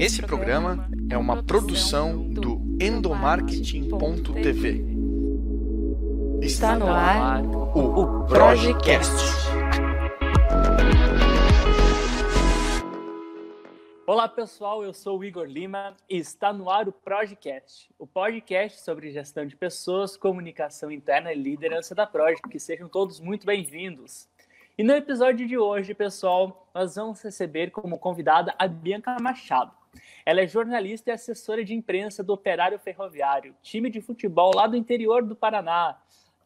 Esse programa é uma produção do endomarketing.tv. Está no ar o Projecast. Olá pessoal, eu sou o Igor Lima e está no ar o Projecast, o podcast sobre gestão de pessoas, comunicação interna e liderança da Project. Que sejam todos muito bem-vindos. E no episódio de hoje, pessoal, nós vamos receber como convidada a Bianca Machado. Ela é jornalista e assessora de imprensa do Operário Ferroviário, time de futebol lá do interior do Paraná.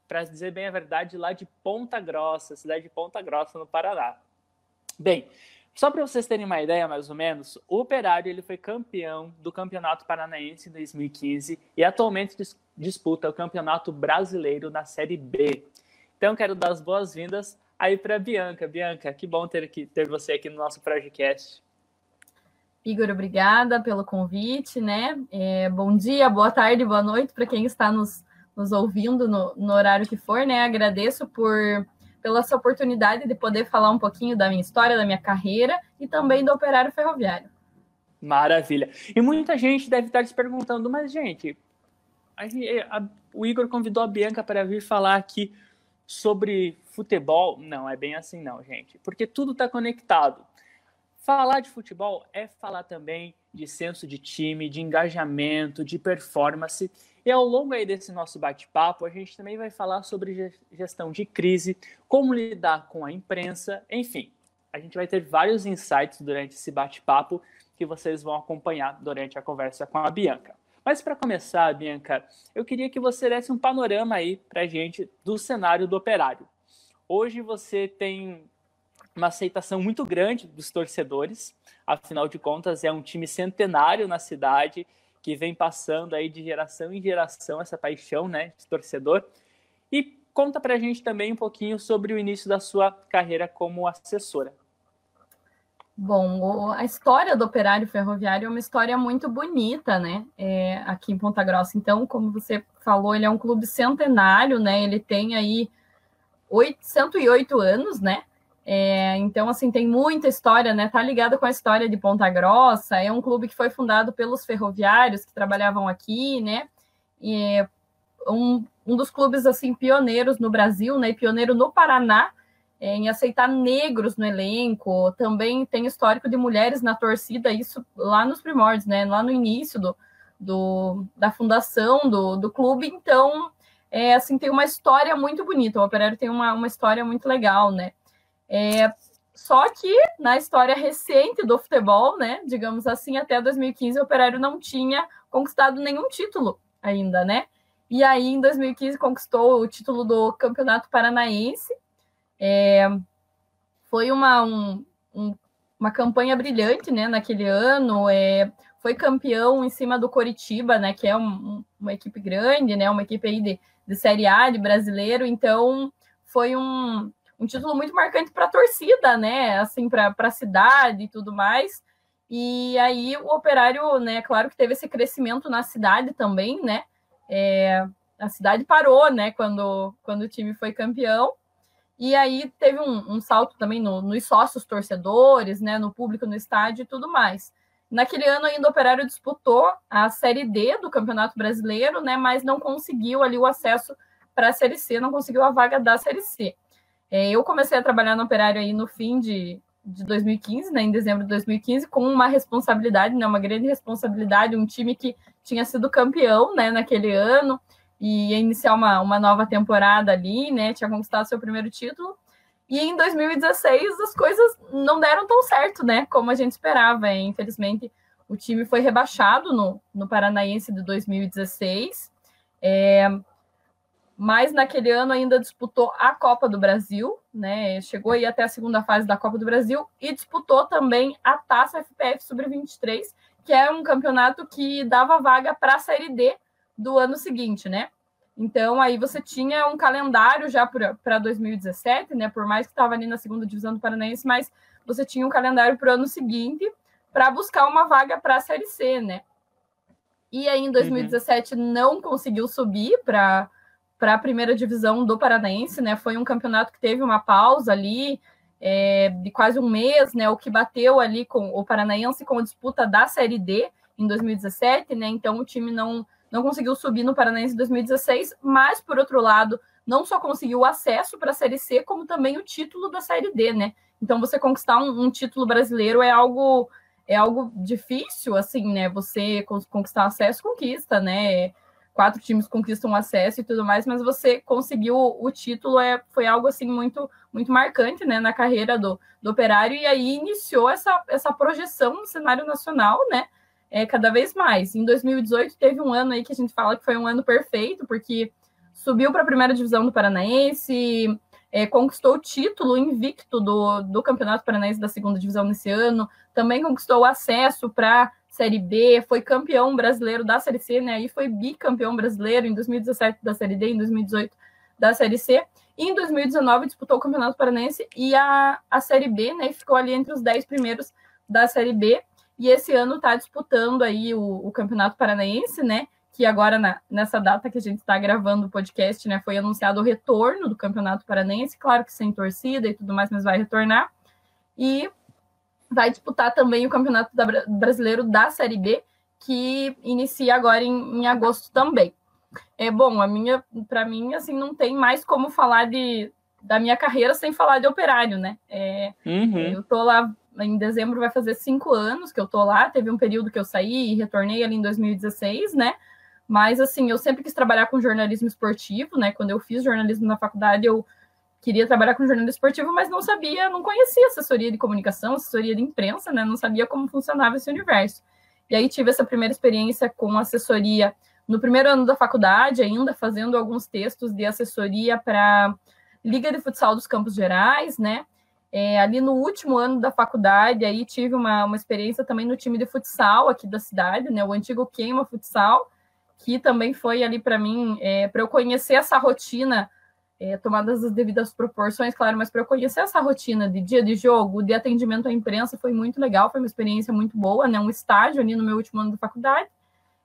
Para dizer bem a verdade, lá de Ponta Grossa, cidade de Ponta Grossa, no Paraná. Bem, só para vocês terem uma ideia, mais ou menos, o Operário ele foi campeão do Campeonato Paranaense em 2015 e atualmente dis disputa o Campeonato Brasileiro na Série B. Então, quero dar as boas-vindas aí para Bianca. Bianca, que bom ter, aqui, ter você aqui no nosso podcast. Igor, obrigada pelo convite, né? É, bom dia, boa tarde, boa noite para quem está nos, nos ouvindo no, no, horário que for, né? Agradeço por pela essa oportunidade de poder falar um pouquinho da minha história, da minha carreira e também do operário ferroviário. Maravilha. E muita gente deve estar se perguntando, mas, gente, a, a, o Igor convidou a Bianca para vir falar aqui sobre futebol, não é bem assim não, gente, porque tudo está conectado. Falar de futebol é falar também de senso de time, de engajamento, de performance. E ao longo aí desse nosso bate-papo, a gente também vai falar sobre gestão de crise, como lidar com a imprensa, enfim. A gente vai ter vários insights durante esse bate-papo que vocês vão acompanhar durante a conversa com a Bianca. Mas para começar, Bianca, eu queria que você desse um panorama aí para a gente do cenário do operário. Hoje você tem uma aceitação muito grande dos torcedores, afinal de contas é um time centenário na cidade que vem passando aí de geração em geração essa paixão, né, de torcedor. E conta para a gente também um pouquinho sobre o início da sua carreira como assessora. Bom, a história do operário ferroviário é uma história muito bonita, né? É, aqui em Ponta Grossa. Então, como você falou, ele é um clube centenário, né? Ele tem aí 8, 108 anos, né? É, então, assim, tem muita história, né? Tá ligado com a história de Ponta Grossa. É um clube que foi fundado pelos ferroviários que trabalhavam aqui, né? E é um, um dos clubes, assim, pioneiros no Brasil, né? Pioneiro no Paraná é, em aceitar negros no elenco, também tem histórico de mulheres na torcida, isso lá nos primórdios, né? Lá no início do, do da fundação do, do clube, então é, assim, tem uma história muito bonita. O Operário tem uma, uma história muito legal, né? É, só que na história recente do futebol, né, digamos assim, até 2015 o Operário não tinha conquistado nenhum título ainda, né? E aí em 2015 conquistou o título do Campeonato Paranaense é, foi uma, um, um, uma campanha brilhante né, naquele ano. É, foi campeão em cima do Coritiba, né, que é um, uma equipe grande, né, uma equipe aí de, de Série A, de brasileiro. Então, foi um, um título muito marcante para a torcida, né? Assim, para a cidade e tudo mais. E aí o operário, né? Claro que teve esse crescimento na cidade também, né? É, a cidade parou, né? Quando, quando o time foi campeão. E aí teve um, um salto também no, nos sócios torcedores, né, no público no estádio e tudo mais. Naquele ano ainda o Operário disputou a Série D do Campeonato Brasileiro, né, mas não conseguiu ali o acesso para a Série C, não conseguiu a vaga da Série C. É, eu comecei a trabalhar no Operário aí no fim de, de 2015, né, em dezembro de 2015, com uma responsabilidade, né, uma grande responsabilidade, um time que tinha sido campeão, né, naquele ano, e ia iniciar uma, uma nova temporada ali, né? Tinha conquistado seu primeiro título. E em 2016 as coisas não deram tão certo, né? Como a gente esperava. Infelizmente, o time foi rebaixado no, no Paranaense de 2016. É, mas naquele ano ainda disputou a Copa do Brasil, né? Chegou aí até a segunda fase da Copa do Brasil e disputou também a Taça FPF Sub-23, que é um campeonato que dava vaga para a Série D do ano seguinte, né? Então, aí você tinha um calendário já para 2017, né? Por mais que estava ali na segunda divisão do Paranaense, mas você tinha um calendário para o ano seguinte para buscar uma vaga para a Série C, né? E aí, em 2017, uhum. não conseguiu subir para a primeira divisão do Paranaense, né? Foi um campeonato que teve uma pausa ali. é, de quase um mês, né? O que bateu ali com o Paranaense com a disputa da Série D em 2017, né? Então o time não, não conseguiu subir no Paranaense em 2016, mas por outro lado, não só conseguiu o acesso para a Série C, como também o título da Série D, né? Então você conquistar um, um título brasileiro é algo é algo difícil, assim, né? Você conquistar acesso, conquista, né? Quatro times conquistam acesso e tudo mais, mas você conseguiu o título, é, foi algo, assim, muito muito marcante, né? Na carreira do, do Operário, e aí iniciou essa, essa projeção no cenário nacional, né? É, cada vez mais. Em 2018, teve um ano aí que a gente fala que foi um ano perfeito, porque subiu para a primeira divisão do Paranaense, é, conquistou o título invicto do, do Campeonato Paranaense da segunda divisão nesse ano, também conquistou o acesso para Série B, foi campeão brasileiro da Série C, né? E foi bicampeão brasileiro em 2017 da Série D, em 2018 da Série C. E em 2019 disputou o Campeonato Paranaense e a, a Série B, né? E ficou ali entre os 10 primeiros da Série B. E esse ano está disputando aí o, o Campeonato Paranaense, né? que agora na, nessa data que a gente está gravando o podcast, né, foi anunciado o retorno do Campeonato Paranense, claro que sem torcida e tudo mais, mas vai retornar. E vai disputar também o Campeonato da, Brasileiro da Série B, que inicia agora em, em agosto também. É bom, a minha, para mim, assim, não tem mais como falar de da minha carreira sem falar de operário, né? É, uhum. Eu tô lá em dezembro, vai fazer cinco anos que eu tô lá. Teve um período que eu saí e retornei ali em 2016, né? Mas, assim, eu sempre quis trabalhar com jornalismo esportivo, né? Quando eu fiz jornalismo na faculdade, eu queria trabalhar com jornalismo esportivo, mas não sabia, não conhecia assessoria de comunicação, assessoria de imprensa, né? Não sabia como funcionava esse universo. E aí tive essa primeira experiência com assessoria no primeiro ano da faculdade, ainda fazendo alguns textos de assessoria para Liga de Futsal dos Campos Gerais, né? É, ali no último ano da faculdade, aí tive uma, uma experiência também no time de futsal aqui da cidade, né? O antigo Queima Futsal, que também foi ali para mim, é, para eu conhecer essa rotina, é, tomadas as devidas proporções, claro, mas para eu conhecer essa rotina de dia de jogo, de atendimento à imprensa, foi muito legal, foi uma experiência muito boa, né? Um estágio ali no meu último ano da faculdade.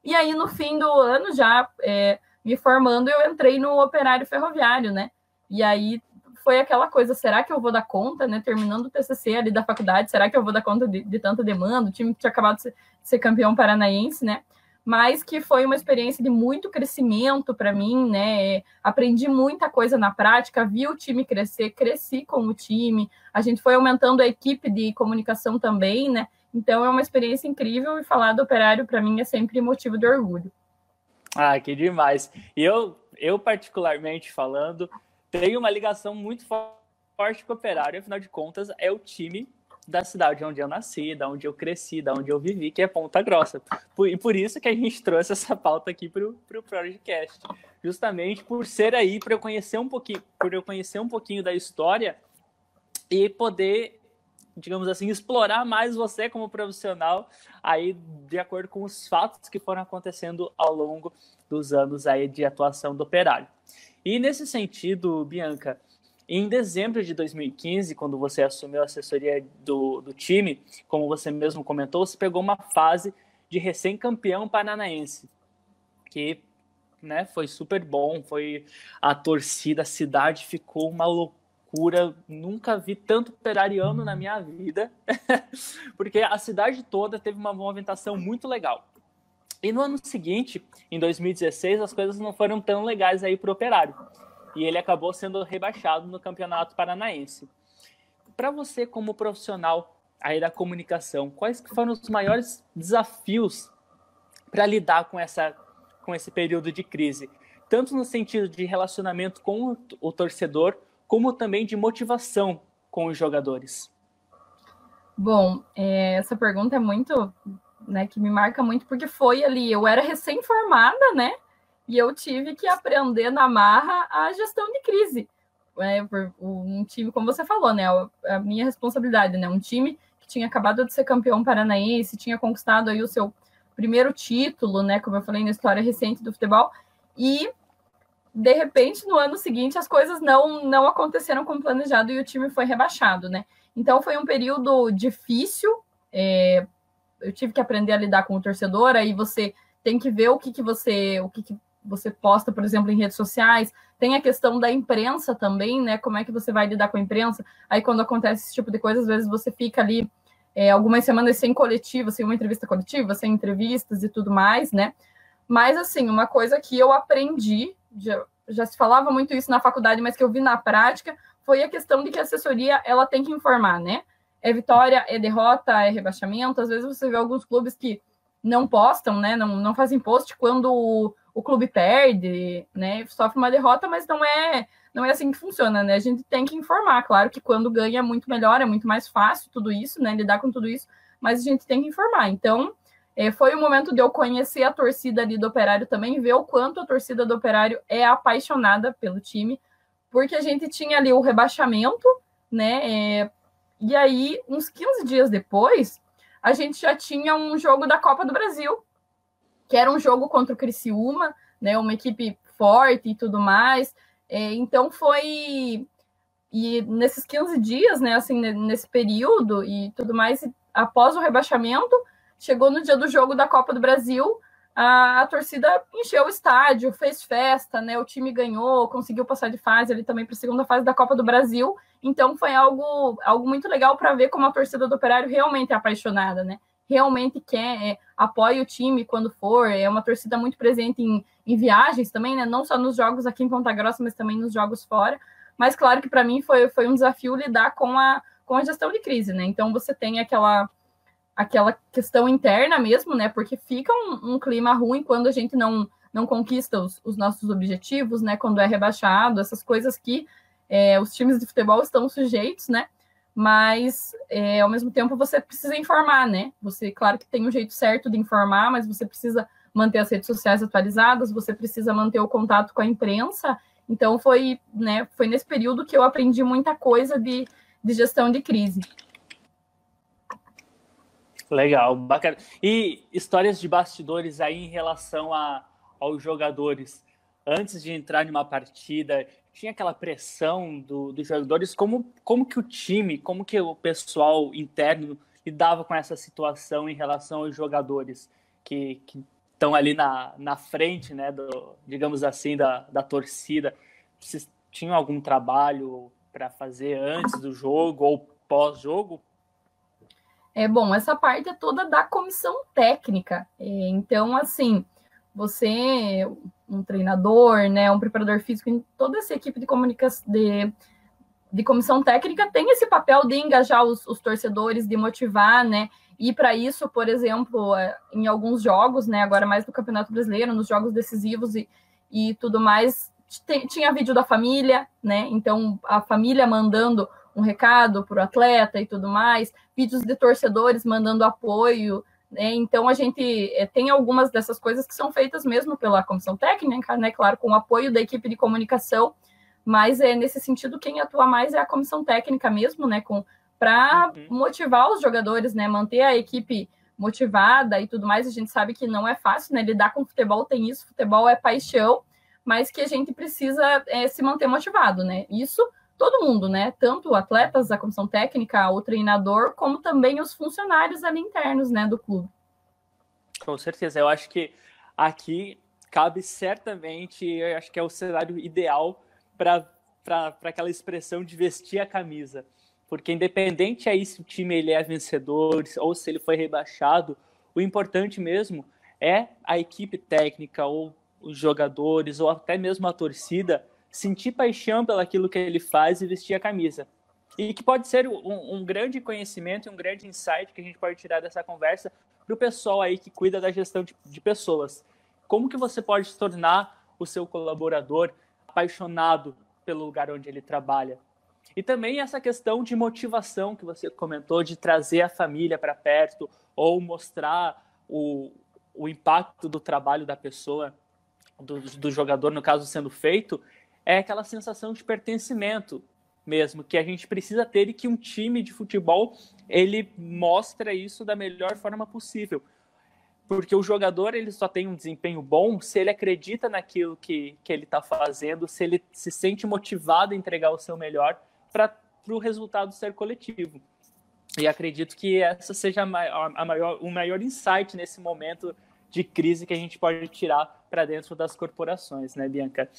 E aí, no fim do ano, já é, me formando, eu entrei no operário ferroviário, né? E aí foi aquela coisa, será que eu vou dar conta, né? Terminando o TCC ali da faculdade, será que eu vou dar conta de, de tanta demanda? O time tinha acabado de ser, de ser campeão paranaense, né? Mas que foi uma experiência de muito crescimento para mim, né? Aprendi muita coisa na prática, vi o time crescer, cresci com o time, a gente foi aumentando a equipe de comunicação também, né? Então é uma experiência incrível e falar do operário para mim é sempre motivo de orgulho. Ah, que demais. E eu, eu particularmente falando, tenho uma ligação muito forte com o operário, afinal de contas, é o time da cidade onde eu nasci, da onde eu cresci, da onde eu vivi, que é Ponta Grossa. E por isso que a gente trouxe essa pauta aqui para o podcast. Justamente por ser aí, para eu conhecer um pouquinho, por eu conhecer um pouquinho da história e poder, digamos assim, explorar mais você como profissional aí de acordo com os fatos que foram acontecendo ao longo dos anos aí de atuação do operário. E nesse sentido, Bianca, em dezembro de 2015, quando você assumiu a assessoria do, do time, como você mesmo comentou, você pegou uma fase de recém-campeão paranaense, que né, foi super bom, foi a torcida, a cidade ficou uma loucura, nunca vi tanto operariano na minha vida, porque a cidade toda teve uma movimentação muito legal. E no ano seguinte, em 2016, as coisas não foram tão legais aí para o operário e ele acabou sendo rebaixado no Campeonato Paranaense. Para você, como profissional aí da comunicação, quais foram os maiores desafios para lidar com, essa, com esse período de crise? Tanto no sentido de relacionamento com o torcedor, como também de motivação com os jogadores. Bom, é, essa pergunta é muito, né, que me marca muito, porque foi ali, eu era recém-formada, né, e eu tive que aprender na marra a gestão de crise. É, um time, como você falou, né? A minha responsabilidade, né? Um time que tinha acabado de ser campeão paranaense, tinha conquistado aí o seu primeiro título, né? Como eu falei na história recente do futebol, e de repente no ano seguinte as coisas não não aconteceram como planejado e o time foi rebaixado, né? Então foi um período difícil. É, eu tive que aprender a lidar com o torcedor, aí você tem que ver o que, que você, o que, que você posta, por exemplo, em redes sociais. Tem a questão da imprensa também, né? Como é que você vai lidar com a imprensa? Aí, quando acontece esse tipo de coisa, às vezes você fica ali é, algumas semanas sem coletiva, sem uma entrevista coletiva, sem entrevistas e tudo mais, né? Mas, assim, uma coisa que eu aprendi, já, já se falava muito isso na faculdade, mas que eu vi na prática, foi a questão de que a assessoria, ela tem que informar, né? É vitória, é derrota, é rebaixamento. Às vezes você vê alguns clubes que não postam, né? Não, não fazem post quando o, clube perde, né? Sofre uma derrota, mas não é não é assim que funciona, né? A gente tem que informar, claro que quando ganha é muito melhor, é muito mais fácil tudo isso, né? Lidar com tudo isso, mas a gente tem que informar. Então, é, foi o momento de eu conhecer a torcida ali do Operário também, ver o quanto a torcida do Operário é apaixonada pelo time, porque a gente tinha ali o rebaixamento, né? É, e aí, uns 15 dias depois, a gente já tinha um jogo da Copa do Brasil, que era um jogo contra o Criciúma, né? Uma equipe forte e tudo mais. É, então foi. E nesses 15 dias, né, assim, nesse período e tudo mais, após o rebaixamento, chegou no dia do jogo da Copa do Brasil, a, a torcida encheu o estádio, fez festa, né? O time ganhou, conseguiu passar de fase ali também para a segunda fase da Copa do Brasil. Então foi algo, algo muito legal para ver como a torcida do Operário realmente é apaixonada, né? Realmente quer, é, apoia o time quando for, é uma torcida muito presente em, em viagens também, né? Não só nos jogos aqui em Ponta Grossa, mas também nos jogos fora. Mas claro que para mim foi, foi um desafio lidar com a, com a gestão de crise, né? Então você tem aquela aquela questão interna mesmo, né? Porque fica um, um clima ruim quando a gente não não conquista os, os, nossos objetivos, né? Quando é rebaixado, essas coisas que é, os times de futebol estão sujeitos, né? Mas é, ao mesmo tempo você precisa informar, né? Você, claro que tem um jeito certo de informar, mas você precisa manter as redes sociais atualizadas, você precisa manter o contato com a imprensa. Então foi, né? Foi nesse período que eu aprendi muita coisa de, de gestão de crise. Legal, bacana. E histórias de bastidores aí em relação a, aos jogadores. Antes de entrar em uma partida, tinha aquela pressão do, dos jogadores. Como, como que o time, como que o pessoal interno lidava com essa situação em relação aos jogadores que, estão ali na, na frente, né, do, digamos assim, da, da torcida? Vocês tinham algum trabalho para fazer antes do jogo ou pós-jogo é bom, essa parte é toda da comissão técnica. É, então, assim, você, um treinador, né, um preparador físico, toda essa equipe de comunicação de, de comissão técnica tem esse papel de engajar os, os torcedores, de motivar, né? E para isso, por exemplo, é, em alguns jogos, né, agora mais do Campeonato Brasileiro, nos jogos decisivos e, e tudo mais, tinha vídeo da família, né? Então a família mandando um recado para o atleta e tudo mais, vídeos de torcedores mandando apoio. Né? Então, a gente é, tem algumas dessas coisas que são feitas mesmo pela comissão técnica, né? claro, com o apoio da equipe de comunicação, mas é nesse sentido quem atua mais é a comissão técnica mesmo, né? Com para uhum. motivar os jogadores, né? Manter a equipe motivada e tudo mais. A gente sabe que não é fácil, né? Lidar com futebol tem isso, futebol é paixão, mas que a gente precisa é, se manter motivado, né? Isso todo mundo, né? Tanto atletas, a comissão técnica, o treinador, como também os funcionários ali internos, né, do clube. Com certeza, eu acho que aqui cabe certamente, eu acho que é o cenário ideal para aquela expressão de vestir a camisa. Porque independente aí se o time ele é vencedor ou se ele foi rebaixado, o importante mesmo é a equipe técnica ou os jogadores ou até mesmo a torcida sentir paixão pelaquilo que ele faz e vestir a camisa. E que pode ser um, um grande conhecimento e um grande insight que a gente pode tirar dessa conversa para o pessoal aí que cuida da gestão de, de pessoas. Como que você pode tornar o seu colaborador apaixonado pelo lugar onde ele trabalha? E também essa questão de motivação que você comentou, de trazer a família para perto ou mostrar o, o impacto do trabalho da pessoa, do, do jogador, no caso, sendo feito, é aquela sensação de pertencimento mesmo que a gente precisa ter e que um time de futebol ele mostra isso da melhor forma possível. Porque o jogador ele só tem um desempenho bom se ele acredita naquilo que, que ele está fazendo, se ele se sente motivado a entregar o seu melhor para o resultado ser coletivo. E acredito que essa seja a maior, a maior, o maior insight nesse momento de crise que a gente pode tirar para dentro das corporações, né, Bianca?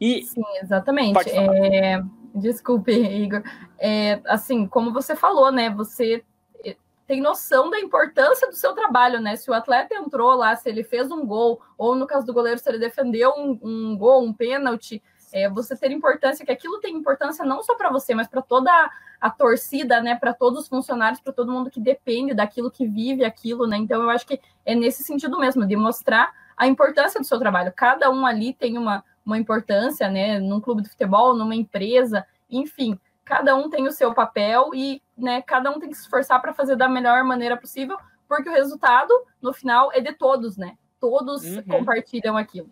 E Sim, exatamente. É, desculpe, Igor. É, assim, como você falou, né? Você é, tem noção da importância do seu trabalho, né? Se o atleta entrou lá, se ele fez um gol, ou no caso do goleiro, se ele defendeu um, um gol, um pênalti, é, você ter importância, que aquilo tem importância não só para você, mas para toda a, a, torcida, né? Para todos os funcionários, para todo mundo que depende daquilo, que vive aquilo, né? Então eu acho que é nesse sentido mesmo, de mostrar a importância do seu trabalho. Cada um ali tem uma uma importância, né, num clube de futebol, numa empresa, enfim, cada um tem o seu papel e, né, cada um tem que se esforçar para fazer da melhor maneira possível, porque o resultado, no final, é de todos, né? Todos uhum. compartilham aquilo.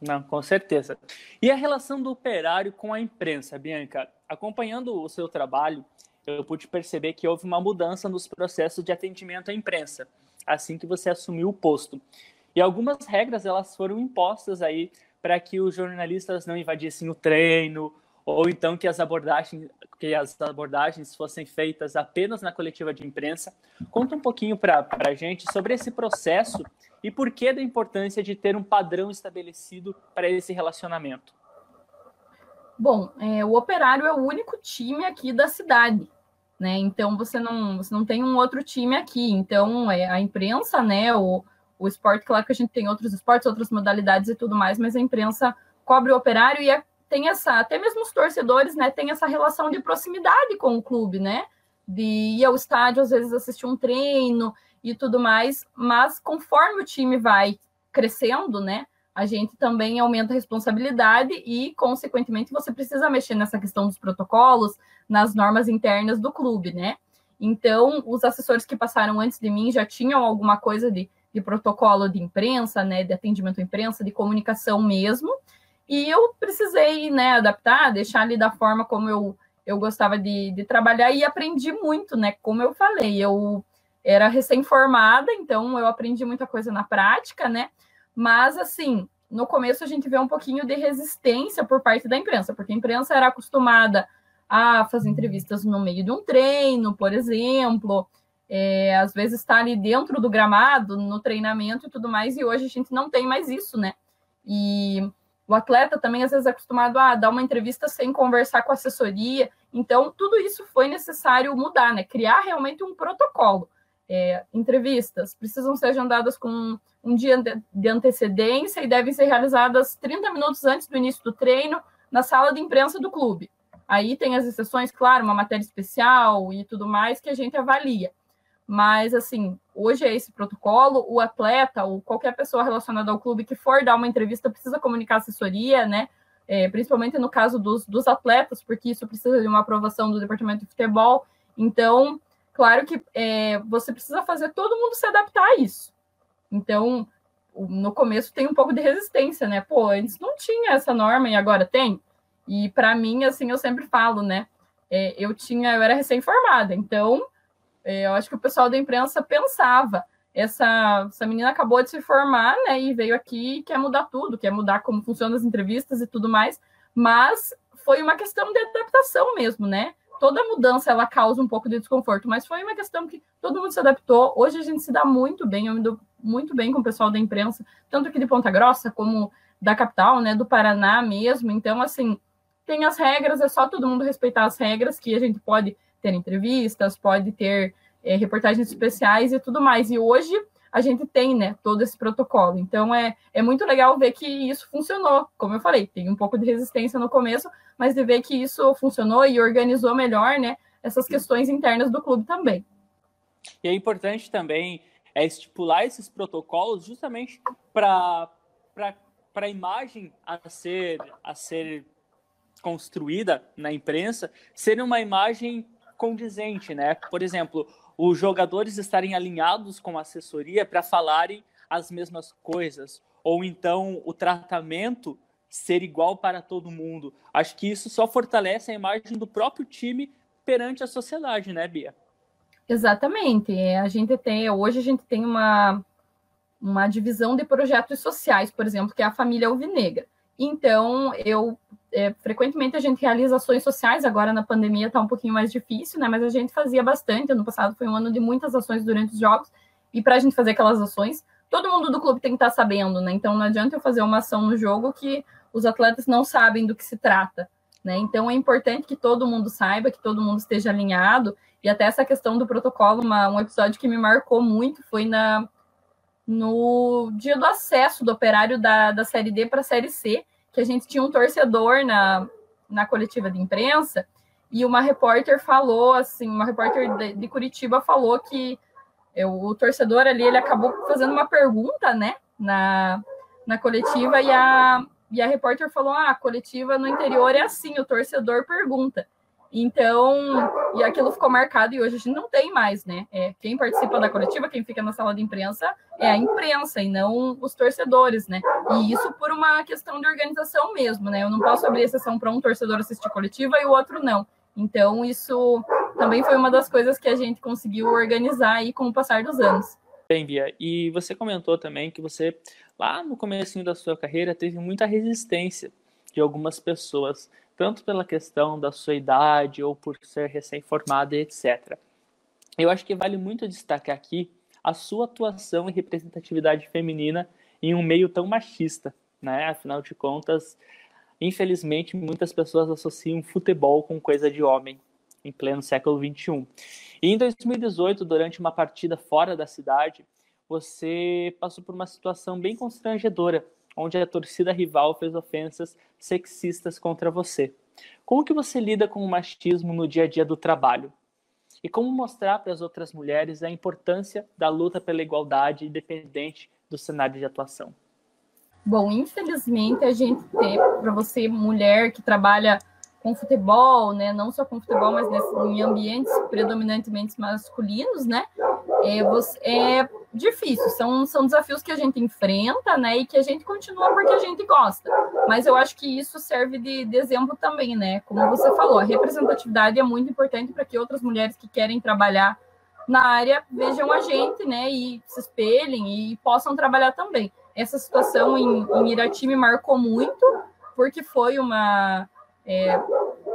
Não, com certeza. E a relação do operário com a imprensa, Bianca? Acompanhando o seu trabalho, eu pude perceber que houve uma mudança nos processos de atendimento à imprensa, assim que você assumiu o posto. E algumas regras elas foram impostas aí para que os jornalistas não invadissem o treino, ou então que as abordagens, que as abordagens fossem feitas apenas na coletiva de imprensa. Conta um pouquinho para a gente sobre esse processo e por que da importância de ter um padrão estabelecido para esse relacionamento. Bom, é, o Operário é o único time aqui da cidade, né? Então você não, você não tem um outro time aqui. Então é a imprensa, né? O, o esporte, claro que a gente tem outros esportes, outras modalidades e tudo mais, mas a imprensa cobre o operário e é, tem essa, até mesmo os torcedores, né, tem essa relação de proximidade com o clube, né? De ir ao estádio, às vezes assistir um treino e tudo mais, mas conforme o time vai crescendo, né? A gente também aumenta a responsabilidade e, consequentemente, você precisa mexer nessa questão dos protocolos, nas normas internas do clube, né? Então, os assessores que passaram antes de mim já tinham alguma coisa de de protocolo de imprensa, né, de atendimento à imprensa, de comunicação mesmo. E eu precisei, né, adaptar, deixar ali da forma como eu, eu gostava de, de trabalhar e aprendi muito, né, como eu falei, eu era recém-formada, então eu aprendi muita coisa na prática, né, mas assim, no começo a gente vê um pouquinho de resistência por parte da imprensa, porque a imprensa era acostumada a fazer entrevistas no meio de um treino, por exemplo, é, às vezes está ali dentro do gramado, no treinamento e tudo mais, e hoje a gente não tem mais isso, né? E o atleta também às vezes é acostumado a dar uma entrevista sem conversar com a assessoria, então tudo isso foi necessário mudar, né? Criar realmente um protocolo. É, entrevistas precisam ser agendadas com um dia de antecedência e devem ser realizadas 30 minutos antes do início do treino na sala de imprensa do clube. Aí tem as exceções, claro, uma matéria especial e tudo mais que a gente avalia. Mas, assim, hoje é esse protocolo. O atleta ou qualquer pessoa relacionada ao clube que for dar uma entrevista precisa comunicar assessoria, né? É, principalmente no caso dos, dos atletas, porque isso precisa de uma aprovação do departamento de futebol. Então, claro que é, você precisa fazer todo mundo se adaptar a isso. Então, no começo tem um pouco de resistência, né? Pô, antes não tinha essa norma e agora tem. E para mim, assim, eu sempre falo, né? É, eu tinha, eu era recém-formada, então eu acho que o pessoal da imprensa pensava. Essa, essa menina acabou de se formar, né? E veio aqui e quer mudar tudo, quer mudar como funcionam as entrevistas e tudo mais. Mas foi uma questão de adaptação mesmo, né? Toda mudança ela causa um pouco de desconforto, mas foi uma questão que todo mundo se adaptou. Hoje a gente se dá muito bem, eu me dou muito bem com o pessoal da imprensa, tanto aqui de Ponta Grossa como da capital, né, do Paraná mesmo. Então, assim, tem as regras, é só todo mundo respeitar as regras que a gente pode ter entrevistas, pode ter é, reportagens especiais e tudo mais. E hoje a gente tem, né, todo esse protocolo. Então é, é muito legal ver que isso funcionou. Como eu falei, tem um pouco de resistência no começo, mas de ver que isso funcionou e organizou melhor, né, essas questões internas do clube também. E é importante também é estipular esses protocolos justamente para para a imagem a ser a ser construída na imprensa ser uma imagem condizente, né? Por exemplo, os jogadores estarem alinhados com a assessoria para falarem as mesmas coisas, ou então o tratamento ser igual para todo mundo. Acho que isso só fortalece a imagem do próprio time perante a sociedade, né, Bia? Exatamente. É, a gente tem hoje a gente tem uma uma divisão de projetos sociais, por exemplo, que é a família alvinegra. Então, eu é, frequentemente a gente realiza ações sociais, agora na pandemia está um pouquinho mais difícil, né? Mas a gente fazia bastante. Ano passado foi um ano de muitas ações durante os jogos, e para a gente fazer aquelas ações, todo mundo do clube tem que estar tá sabendo, né? Então não adianta eu fazer uma ação no jogo que os atletas não sabem do que se trata, né? Então é importante que todo mundo saiba, que todo mundo esteja alinhado. E até essa questão do protocolo, uma, um episódio que me marcou muito foi na no dia do acesso do operário da, da Série D para a Série C, que a gente tinha um torcedor na, na coletiva de imprensa e uma repórter falou, assim, uma repórter de, de Curitiba falou que eu, o torcedor ali, ele acabou fazendo uma pergunta, né, na, na coletiva, e a, e a repórter falou, ah, a coletiva no interior é assim, o torcedor pergunta. Então, e aquilo ficou marcado e hoje a gente não tem mais, né? É, quem participa da coletiva, quem fica na sala de imprensa, é a imprensa e não os torcedores, né? E isso por uma questão de organização mesmo, né? Eu não posso abrir exceção para um torcedor assistir coletiva e o outro não. Então, isso também foi uma das coisas que a gente conseguiu organizar aí com o passar dos anos. Bem, Bia, e você comentou também que você, lá no começo da sua carreira, teve muita resistência de algumas pessoas, tanto pela questão da sua idade ou por ser recém-formada, etc. Eu acho que vale muito destacar aqui a sua atuação e representatividade feminina em um meio tão machista, né? Afinal de contas, Infelizmente, muitas pessoas associam futebol com coisa de homem em pleno século XXI. E em 2018, durante uma partida fora da cidade, você passou por uma situação bem constrangedora, onde a torcida rival fez ofensas sexistas contra você. Como que você lida com o machismo no dia a dia do trabalho? E como mostrar para as outras mulheres a importância da luta pela igualdade independente do cenário de atuação? Bom, infelizmente a gente tem, para você, mulher que trabalha com futebol, né, não só com futebol, mas nesse, em ambientes predominantemente masculinos, né, é, você, é difícil, são, são desafios que a gente enfrenta, né, e que a gente continua porque a gente gosta, mas eu acho que isso serve de, de exemplo também, né, como você falou, a representatividade é muito importante para que outras mulheres que querem trabalhar na área vejam a gente, né, e se espelhem e possam trabalhar também essa situação em, em Irati me marcou muito, porque foi uma. É,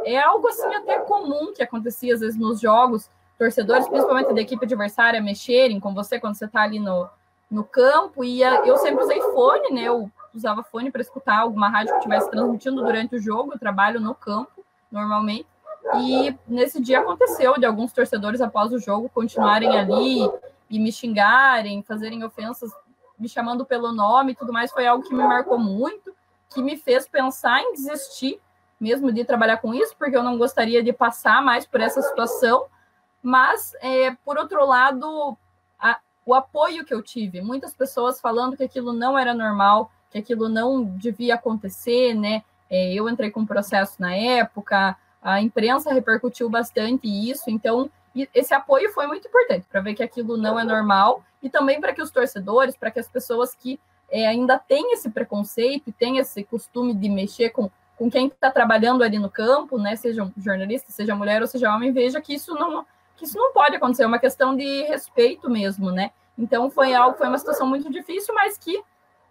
é algo assim até comum que acontecia às vezes nos jogos, torcedores, principalmente da equipe adversária, mexerem com você quando você está ali no, no campo. E eu sempre usei fone, né? Eu usava fone para escutar alguma rádio que estivesse transmitindo durante o jogo. Eu trabalho no campo, normalmente. E nesse dia aconteceu de alguns torcedores, após o jogo, continuarem ali e me xingarem, fazerem ofensas me chamando pelo nome e tudo mais, foi algo que me marcou muito, que me fez pensar em desistir mesmo de trabalhar com isso, porque eu não gostaria de passar mais por essa situação. Mas, é, por outro lado, a, o apoio que eu tive, muitas pessoas falando que aquilo não era normal, que aquilo não devia acontecer, né? É, eu entrei com um processo na época, a imprensa repercutiu bastante isso, então esse apoio foi muito importante para ver que aquilo não é normal e também para que os torcedores, para que as pessoas que é, ainda têm esse preconceito e têm esse costume de mexer com, com quem está trabalhando ali no campo, né, seja jornalista, seja mulher ou seja homem, veja que isso não que isso não pode acontecer, é uma questão de respeito mesmo, né? Então foi algo, foi uma situação muito difícil, mas que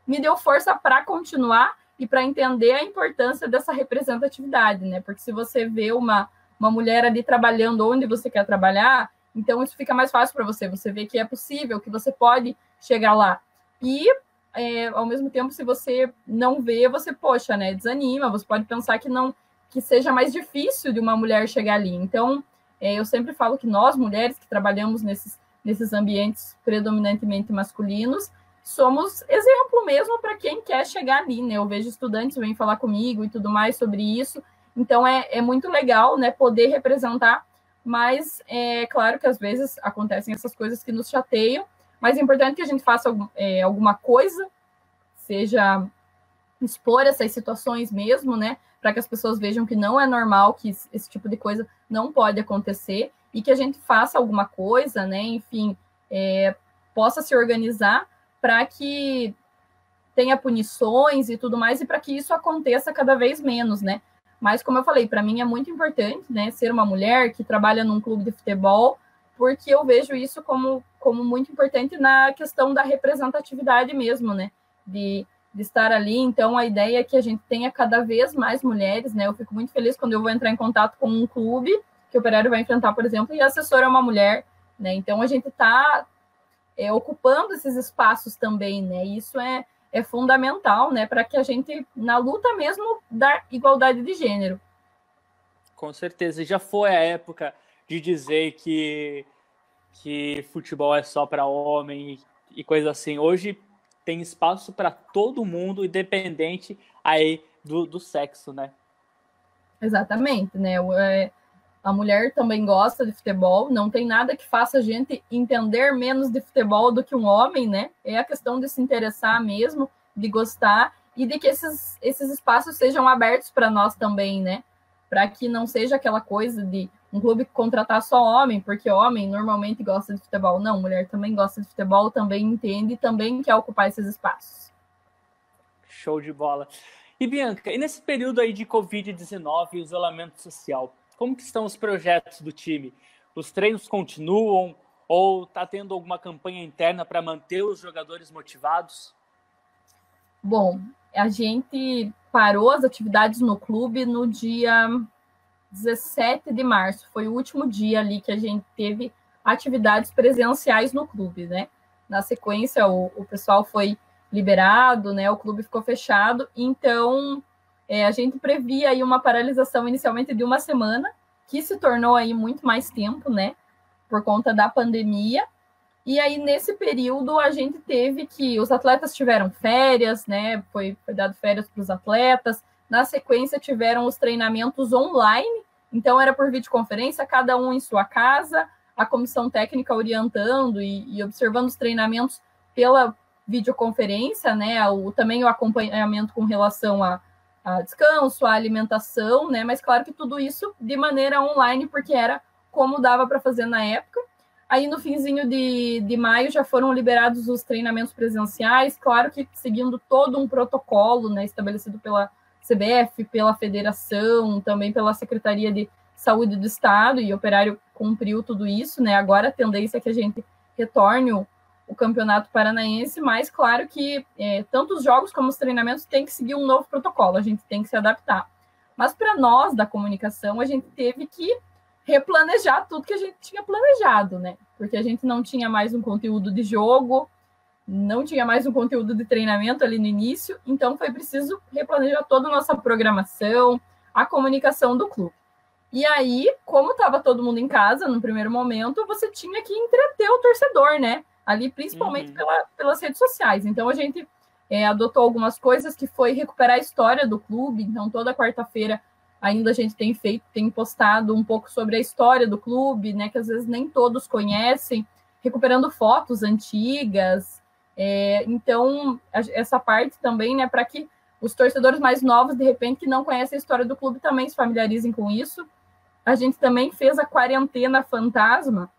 me deu força para continuar e para entender a importância dessa representatividade, né? Porque se você vê uma, uma mulher ali trabalhando onde você quer trabalhar, então, isso fica mais fácil para você. Você vê que é possível, que você pode chegar lá. E, é, ao mesmo tempo, se você não vê, você, poxa, né, desanima. Você pode pensar que não que seja mais difícil de uma mulher chegar ali. Então, eu sempre falo que nós, mulheres que trabalhamos nesses, nesses ambientes predominantemente masculinos, somos exemplo mesmo para quem quer chegar ali, né? Eu vejo estudantes vêm falar comigo e tudo mais sobre isso. Então, é, é muito legal, né, poder representar mas é claro que às vezes acontecem essas coisas que nos chateiam, mas é importante que a gente faça é, alguma coisa, seja expor essas situações mesmo, né, para que as pessoas vejam que não é normal, que esse tipo de coisa não pode acontecer e que a gente faça alguma coisa, né, enfim, é, possa se organizar para que tenha punições e tudo mais e para que isso aconteça cada vez menos, né? Mas, como eu falei, para mim é muito importante né, ser uma mulher que trabalha num clube de futebol, porque eu vejo isso como, como muito importante na questão da representatividade mesmo, né? De, de estar ali. Então, a ideia é que a gente tenha cada vez mais mulheres, né? Eu fico muito feliz quando eu vou entrar em contato com um clube que o operário vai enfrentar, por exemplo, e a assessora é uma mulher, né? Então, a gente está é, ocupando esses espaços também, né? Isso é, é fundamental, né, para que a gente, na luta mesmo da igualdade de gênero. Com certeza, já foi a época de dizer que, que futebol é só para homem e, e coisa assim. Hoje tem espaço para todo mundo, independente aí do, do sexo, né? Exatamente, né? É, a mulher também gosta de futebol, não tem nada que faça a gente entender menos de futebol do que um homem, né? É a questão de se interessar mesmo, de gostar e de que esses, esses espaços sejam abertos para nós também, né? Para que não seja aquela coisa de um clube contratar só homem, porque homem normalmente gosta de futebol. Não, mulher também gosta de futebol, também entende e também quer ocupar esses espaços. Show de bola. E Bianca, e nesse período aí de Covid-19 e isolamento social, como que estão os projetos do time? Os treinos continuam ou está tendo alguma campanha interna para manter os jogadores motivados? Bom, a gente parou as atividades no clube no dia 17 de março. Foi o último dia ali que a gente teve atividades presenciais no clube, né? Na sequência, o, o pessoal foi liberado, né? O clube ficou fechado, então é, a gente previa aí uma paralisação inicialmente de uma semana, que se tornou aí muito mais tempo, né? Por conta da pandemia. E aí, nesse período, a gente teve que os atletas tiveram férias, né? Foi, foi dado férias para os atletas. Na sequência, tiveram os treinamentos online, então era por videoconferência, cada um em sua casa, a comissão técnica orientando e, e observando os treinamentos pela videoconferência, né? O, também o acompanhamento com relação a a descanso, a alimentação, né? Mas claro que tudo isso de maneira online, porque era como dava para fazer na época. Aí no finzinho de, de maio já foram liberados os treinamentos presenciais, claro que seguindo todo um protocolo né, estabelecido pela CBF, pela federação, também pela Secretaria de Saúde do Estado, e o operário cumpriu tudo isso, né? Agora a tendência é que a gente retorne o, o Campeonato Paranaense, mas claro que é, tanto os jogos como os treinamentos têm que seguir um novo protocolo, a gente tem que se adaptar. Mas para nós da comunicação, a gente teve que replanejar tudo que a gente tinha planejado, né? Porque a gente não tinha mais um conteúdo de jogo, não tinha mais um conteúdo de treinamento ali no início, então foi preciso replanejar toda a nossa programação, a comunicação do clube. E aí, como estava todo mundo em casa no primeiro momento, você tinha que entreter o torcedor, né? ali principalmente uhum. pela, pelas redes sociais. Então a gente é, adotou algumas coisas que foi recuperar a história do clube. Então toda quarta-feira ainda a gente tem feito, tem postado um pouco sobre a história do clube, né? Que às vezes nem todos conhecem, recuperando fotos antigas. É, então essa parte também, né? Para que os torcedores mais novos, de repente, que não conhecem a história do clube, também se familiarizem com isso. A gente também fez a quarentena fantasma,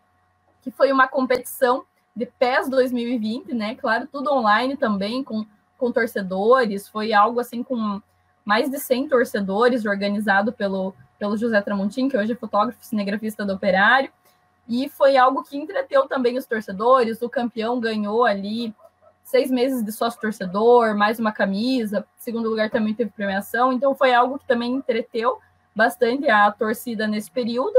que foi uma competição de PES 2020, né? Claro, tudo online também, com, com torcedores. Foi algo assim com mais de 100 torcedores, organizado pelo, pelo José Tramontim, que hoje é fotógrafo cinegrafista do Operário. E foi algo que entreteu também os torcedores. O campeão ganhou ali seis meses de sócio torcedor, mais uma camisa. Segundo lugar também teve premiação. Então foi algo que também entreteu bastante a torcida nesse período.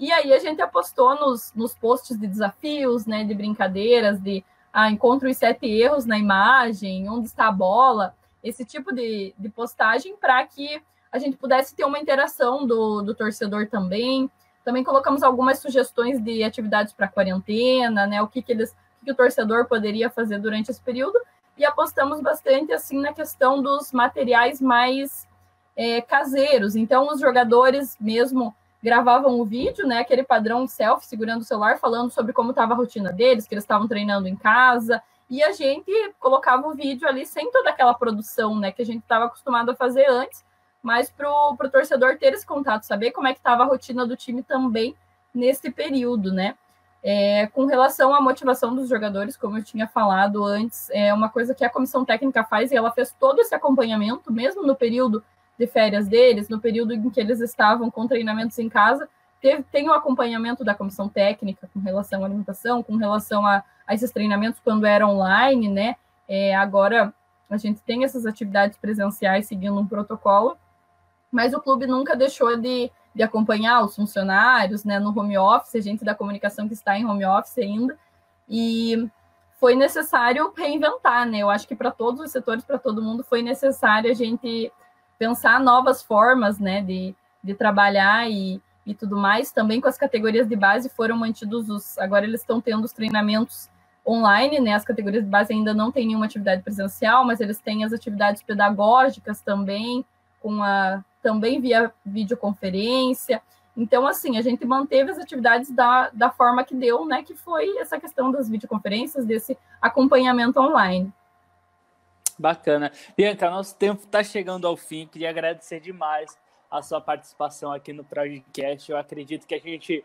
E aí a gente apostou nos, nos posts de desafios, né, de brincadeiras, de ah, encontro os sete erros na imagem, onde está a bola, esse tipo de, de postagem para que a gente pudesse ter uma interação do, do torcedor também. Também colocamos algumas sugestões de atividades para quarentena, né? O que, que eles, que, o torcedor poderia fazer durante esse período, e apostamos bastante assim na questão dos materiais mais é, caseiros. Então, os jogadores mesmo gravavam o vídeo, né? Aquele padrão selfie segurando o celular, falando sobre como estava a rotina deles, que eles estavam treinando em casa. E a gente colocava o vídeo ali sem toda aquela produção, né? Que a gente estava acostumado a fazer antes, mas para o torcedor ter esse contato, saber como é que estava a rotina do time também nesse período, né? É, com relação à motivação dos jogadores, como eu tinha falado antes, é uma coisa que a comissão técnica faz e ela fez todo esse acompanhamento, mesmo no período de férias deles, no período em que eles estavam com treinamentos em casa, teve, tem o acompanhamento da comissão técnica com relação à alimentação, com relação a, a esses treinamentos quando era online, né? É, agora a gente tem essas atividades presenciais seguindo um protocolo, mas o clube nunca deixou de, de acompanhar os funcionários, né? No home office, gente da comunicação que está em home office ainda, e foi necessário reinventar, né? Eu acho que para todos os setores, para todo mundo, foi necessário a gente pensar novas formas, né, de, de trabalhar e, e tudo mais. Também com as categorias de base foram mantidos os. Agora eles estão tendo os treinamentos online, né? As categorias de base ainda não têm nenhuma atividade presencial, mas eles têm as atividades pedagógicas também, com a também via videoconferência. Então, assim, a gente manteve as atividades da, da forma que deu, né? Que foi essa questão das videoconferências, desse acompanhamento online. Bacana. Bianca, nosso tempo está chegando ao fim. Queria agradecer demais a sua participação aqui no podcast. Eu acredito que a gente,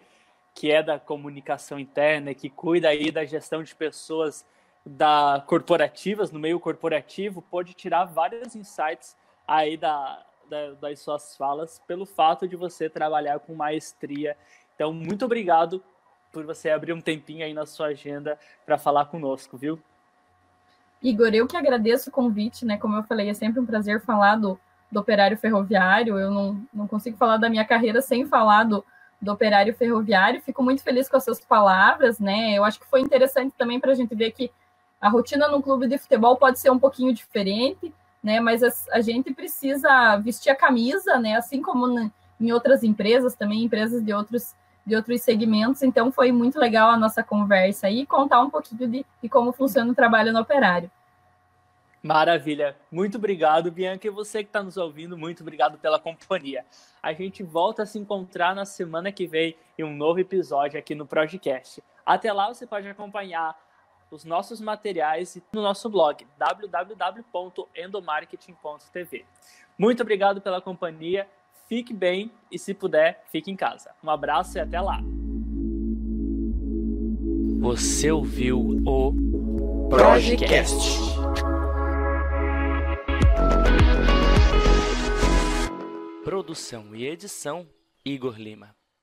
que é da comunicação interna, que cuida aí da gestão de pessoas da corporativas, no meio corporativo, pode tirar vários insights aí da, da, das suas falas pelo fato de você trabalhar com maestria. Então, muito obrigado por você abrir um tempinho aí na sua agenda para falar conosco, viu? Igor, eu que agradeço o convite, né? Como eu falei, é sempre um prazer falar do, do operário ferroviário. Eu não, não consigo falar da minha carreira sem falar do, do operário ferroviário. Fico muito feliz com as suas palavras, né? Eu acho que foi interessante também para a gente ver que a rotina no clube de futebol pode ser um pouquinho diferente, né? Mas a, a, gente precisa vestir a camisa, né? Assim como em outras empresas também, empresas de outros de outros segmentos. Então foi muito legal a nossa conversa e contar um pouquinho de, de como funciona o trabalho no operário. Maravilha. Muito obrigado, Bianca. E você que está nos ouvindo, muito obrigado pela companhia. A gente volta a se encontrar na semana que vem em um novo episódio aqui no Projecast. Até lá você pode acompanhar os nossos materiais no nosso blog www.endomarketing.tv. Muito obrigado pela companhia, fique bem e, se puder, fique em casa. Um abraço e até lá. Você ouviu o Projecast. Produção e edição Igor Lima.